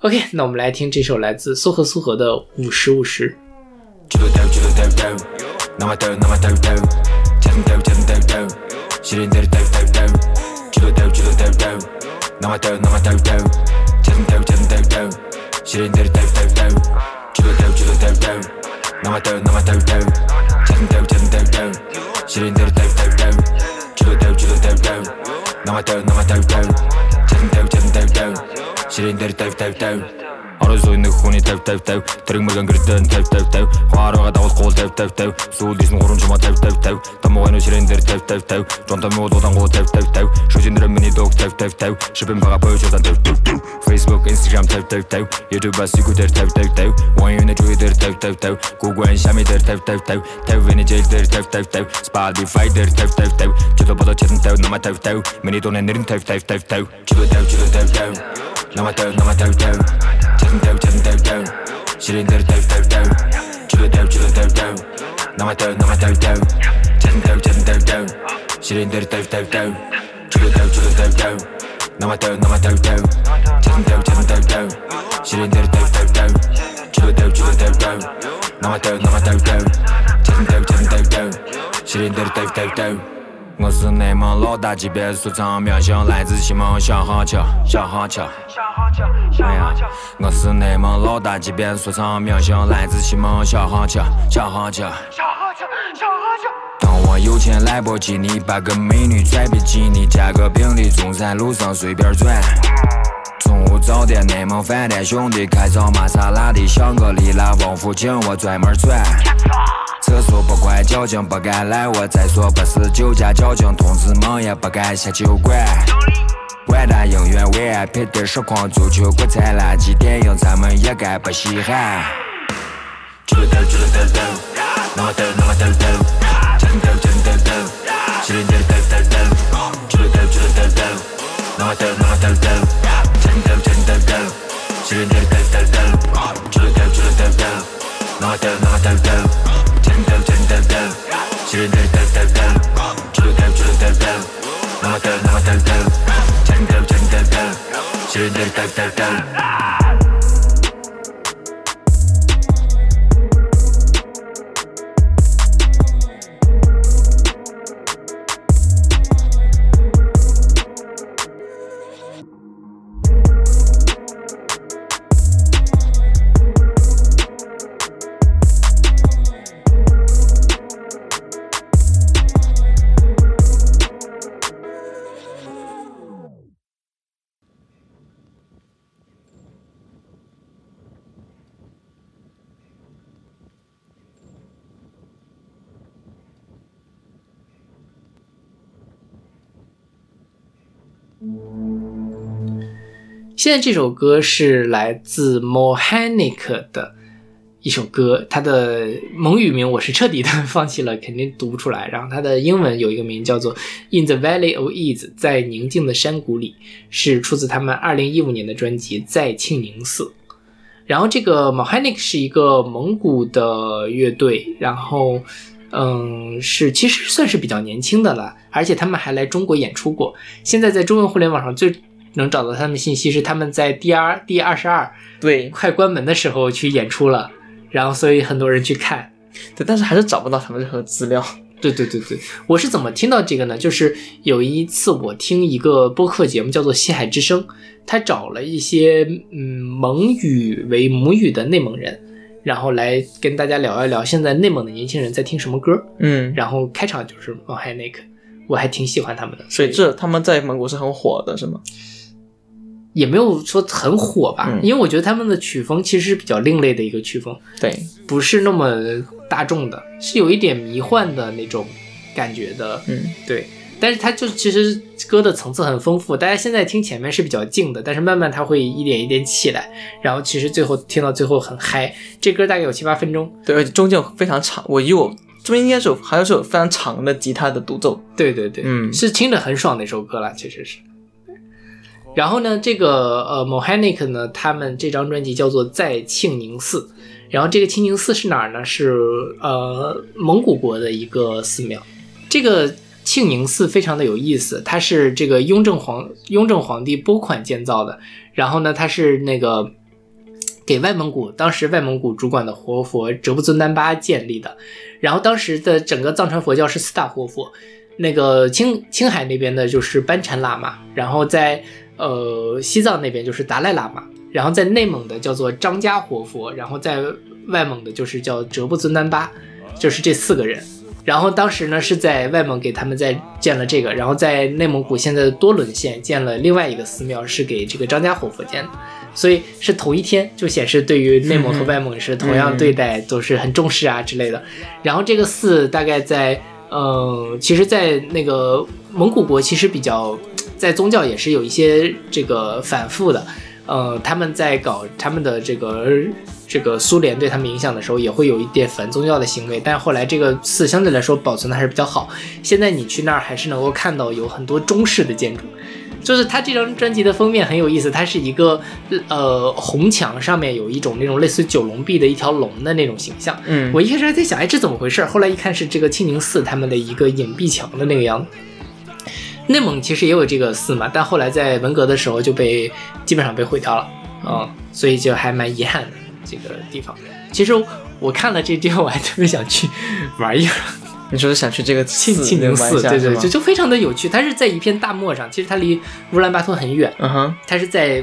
OK，那我们来听这首来自苏和苏和的《五十五十》。Çulu dev çulu dev dev Nama dev nama dev dev Çetin dev çetin dev dev Şirinleri dev dev dev Çulu dev çulu dev dev Nama dev nama dev dev Çetin dev çetin dev dev Şirinleri dev dev dev Çulu dev çulu dev dev Nama dev nama dev dev Çetin dev çetin dev dev Şirinleri dev dev dev 12-ны хүний 50 50 50 тэрэг мөргөн гэрдэн 50 50 50 хаарга давал гол 50 50 50 сүүлдээс нь гурван жума 50 50 50 тамугын ширээн дээр 50 50 50 жонтой муу дуудан гол 50 50 50 шүзэн дээр миний дог 50 50 50 шипэн бага Facebook Instagram 50 YouTube-аас юу дээр 50 Google-ын шами дээр 50 50 50 50 Venezuela дээр 50 50 50 Spotify дээр 50 50 50 чөлөө болоо чирэн 50 намаа 50 Chasing down, chasing down, down. Shitting down, down, down, down. Chilling down, chilling down, down. Now my down, now my down, down. Chasing down, chasing down, down. Shitting down, down, down, down. Chilling down, chilling down, down. Now my down, now my down, down. Chasing down, chasing down, down. Shitting down, down, down, down. Chilling down, chilling down, down. Now my down, now my down, down. Chasing down, chasing down, down. Shitting down, down, down, down. 我是内蒙老大级别说唱明星，来自西蒙小航桥，小航桥。哎呀，我是内蒙老大级别说唱明星，来自西蒙小航桥，小航桥。当我有钱兰博基尼，把个美女拽比基尼，加个宾利，中山路上随便转。中午早点，内蒙饭店兄弟开上玛莎拉蒂，香格里拉王府井，我专门转。厕所不关，交警不敢拦我。再说不是酒驾，交警同志们也不敢下酒馆。万达影院 VIP 的实况足球国产垃圾电影，咱们也该不稀罕。举了头，举了头头，那么头，那么头头，真头，真头头，头现在这首歌是来自 Mohanic 的一首歌，它的蒙语名我是彻底的 *laughs* 放弃了，肯定读不出来。然后它的英文有一个名叫做《In the Valley of Ease》，在宁静的山谷里，是出自他们2015年的专辑《在庆宁寺》。然后这个 Mohanic 是一个蒙古的乐队，然后嗯是其实算是比较年轻的了，而且他们还来中国演出过。现在在中文互联网上最能找到他们信息是他们在第二第二十二对快关门的时候去演出了，然后所以很多人去看。对，但是还是找不到他们任何资料。*laughs* 对对对对，我是怎么听到这个呢？就是有一次我听一个播客节目叫做《西海之声》，他找了一些嗯蒙语为母语的内蒙人，然后来跟大家聊一聊现在内蒙的年轻人在听什么歌。嗯，然后开场就是 m o h a n i k 我还挺喜欢他们的，所以这他们在蒙古是很火的，是吗？也没有说很火吧，嗯因为我觉得他们的曲风其实是比较另类的一个曲风，对，不是那么大众的，是有一点迷幻的那种感觉的。嗯，对。但是它就其实歌的层次很丰富，大家现在听前面是比较静的，但是慢慢它会一点一点起来，然后其实最后听到最后很嗨。这歌大概有七八分钟，对，而且中间有非常长，我以我中间应该是有还有是有非常长的吉他的独奏。对对对，嗯是听着很爽的一首歌了，确实是。然后呢，这个呃 Mohanic 呢，他们这张专辑叫做《在庆宁寺》，然后这个庆宁寺是哪儿呢？是呃蒙古国的一个寺庙。这个庆宁寺非常的有意思，它是这个雍正皇雍正皇帝拨款建造的，然后呢，它是那个给外蒙古当时外蒙古主管的活佛哲布尊丹巴建立的，然后当时的整个藏传佛教是四大活佛，那个青青海那边的就是班禅喇嘛，然后在呃西藏那边就是达赖喇嘛，然后在内蒙的叫做张家活佛，然后在外蒙的就是叫哲布尊丹巴，就是这四个人。然后当时呢是在外蒙给他们在建了这个，然后在内蒙古现在的多伦县建了另外一个寺庙，是给这个张家活佛建的。所以是同一天就显示对于内蒙和外蒙是同样对待，都是很重视啊之类的。然后这个寺大概在呃，其实，在那个蒙古国其实比较在宗教也是有一些这个反复的。呃，他们在搞他们的这个这个苏联对他们影响的时候，也会有一点反宗教的行为，但后来这个寺相对来说保存的还是比较好。现在你去那儿还是能够看到有很多中式的建筑，就是他这张专辑的封面很有意思，它是一个呃红墙上面有一种那种类似九龙壁的一条龙的那种形象。嗯我一开始还在想，哎，这怎么回事？后来一看是这个庆宁寺他们的一个隐蔽墙的那个样子。内蒙其实也有这个寺嘛，但后来在文革的时候就被基本上被毁掉了嗯、所以就还蛮遗憾的这个地方。其实我看了这地方，我还特别想去玩一会儿你说是想去这个庆寺庆宁寺，对对，就就非常的有趣。它是在一片大漠上，其实它离乌兰巴托很远，嗯哼，它是在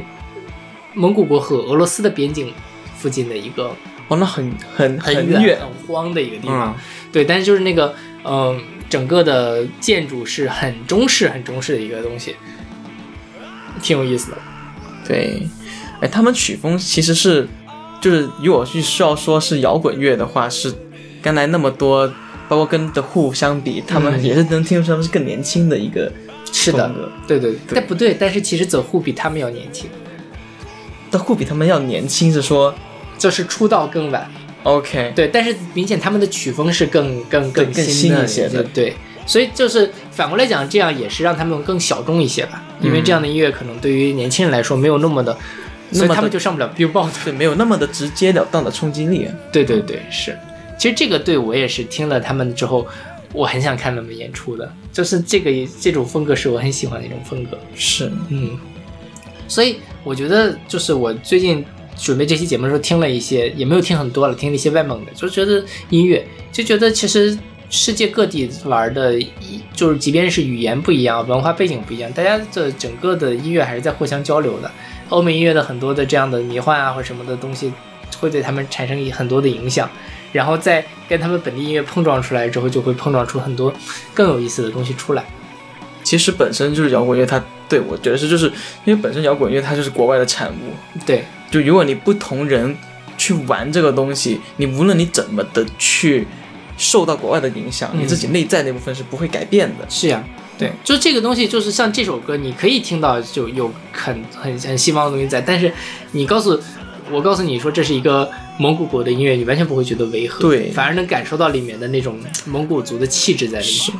蒙古国和俄罗斯的边境附近的一个哦，那很很很远，很荒的一个地方。嗯对，但是就是那个，嗯、整个的建筑是很中式、很中式的一个东西，挺有意思的。对，哎，他们曲风其实是，就是如果去需要说是摇滚乐的话，是刚才那么多，包括跟 The Who 相比，他们嗯也是能听出他们是更年轻的一个是的。对对对，但不对，但是其实走户比他们要年轻，The Who 比他们要年轻，是说就是出道更晚。OK，对，但是明显他们的曲风是更更更更新一些的对。所以就是反过来讲，这样也是让他们更小众一些吧，因为这样的音乐可能对于年轻人来说没有那么的，所以他们就上不了 Billboard。对，没有那么的直截了当的冲击力。对对对，是。其实这个对我也是听了他们之后，我很想看他们演出的，就是这个这种风格是我很喜欢的一种风格。是，嗯，所以我觉得就是我最近准备这期节目的时候听了一些，也没有听很多了，听了一些外蒙的，就觉得音乐，就觉得其实世界各地玩的，就是即便是语言不一样，文化背景不一样，大家的整个的音乐还是在互相交流的。欧美音乐的很多的这样的迷幻啊或什么的东西，会对他们产生很多的影响。然后在跟他们本地音乐碰撞出来之后，就会碰撞出很多更有意思的东西出来。其实本身就是摇滚乐，它对我觉得是就是因为本身摇滚乐它就是国外的产物，对，就如果你不同人去玩这个东西，你无论你怎么的去受到国外的影响，嗯你自己内在那部分是不会改变的。是呀、对，就这个东西，就是像这首歌，你可以听到就有很很很西方的东西在，但是你告诉我，告诉你说这是一个蒙古国的音乐，你完全不会觉得违和，对反而能感受到里面的那种蒙古族的气质在里面。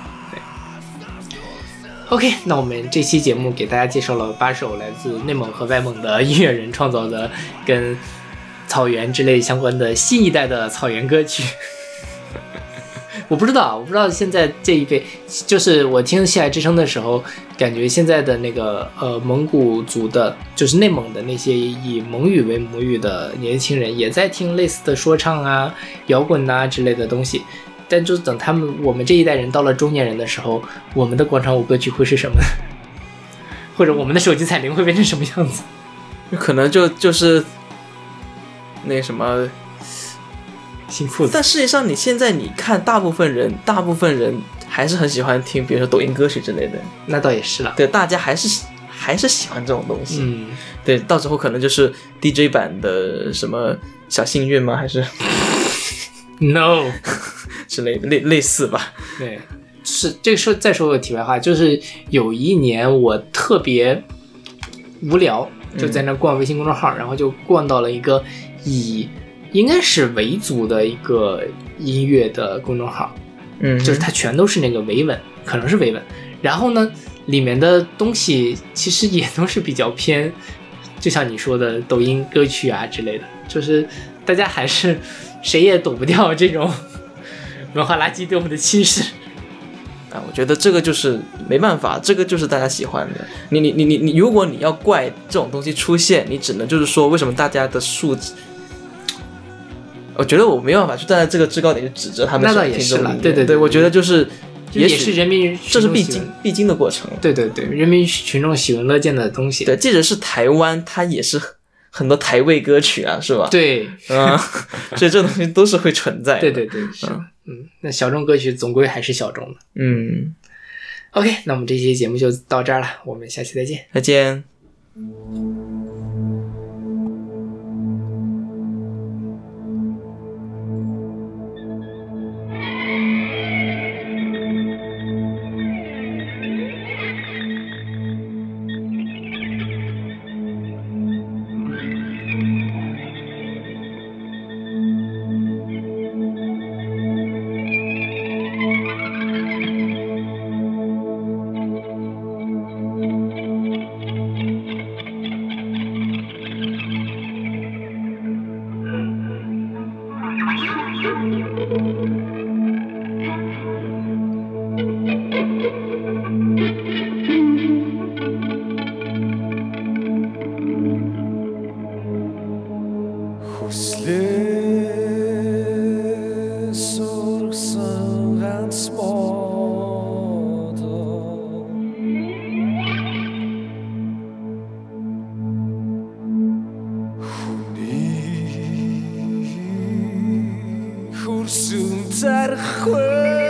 OK，那我们这期节目给大家介绍了八首来自内蒙和外蒙的音乐人创造的跟草原之类相关的新一代的草原歌曲。*laughs* 我不知道，我不知道现在这一辈，就是我听《西海之声》的时候，感觉现在的那个呃蒙古族的，就是内蒙的那些以蒙语为母语的年轻人，也在听类似的说唱啊、摇滚呐、之类的东西。但就是等他们我们这一代人到了中年人的时候，我们的广场舞歌曲会是什么？*laughs* 或者我们的手机彩铃会变成什么样子？可能就就是那什么，新裤子但事实上你现在你看，大部分人，大部分人还是很喜欢听，比如说抖音歌曲之类的。那倒也是了。对，大家还是还是喜欢这种东西。嗯，对，到时候可能就是 DJ 版的什么小幸运吗？还是 No，之类的，类类似吧。对，是这个说再说个题外话，就是有一年我特别无聊，就在那逛微信公众号，然后就逛到了一个以应该是维族的一个音乐的公众号，嗯，就是它全都是那个维稳，可能是维稳。然后呢，里面的东西其实也都是比较偏，就像你说的抖音歌曲啊之类的，就是大家还是谁也躲不掉这种文化垃圾对我们的侵蚀。啊，我觉得这个就是没办法，这个就是大家喜欢的。你你你你你，如果你要怪这种东西出现，你只能就是说为什么大家的素质。我觉得我没办法去站在这个制高点去指责他们那倒也是了对对对对我觉得就是，也是人民这是必经必经的过程。对对对，人民群众喜闻乐见的东西。对，即使是台湾，它也是很多台味歌曲啊，是吧？，对嗯，*laughs* 所以这东西都是会存在的。对对对，是嗯，那小众歌曲总归还是小众的。嗯，OK，那我们这期节目就到这儿了，我们下期再见。再见。再会。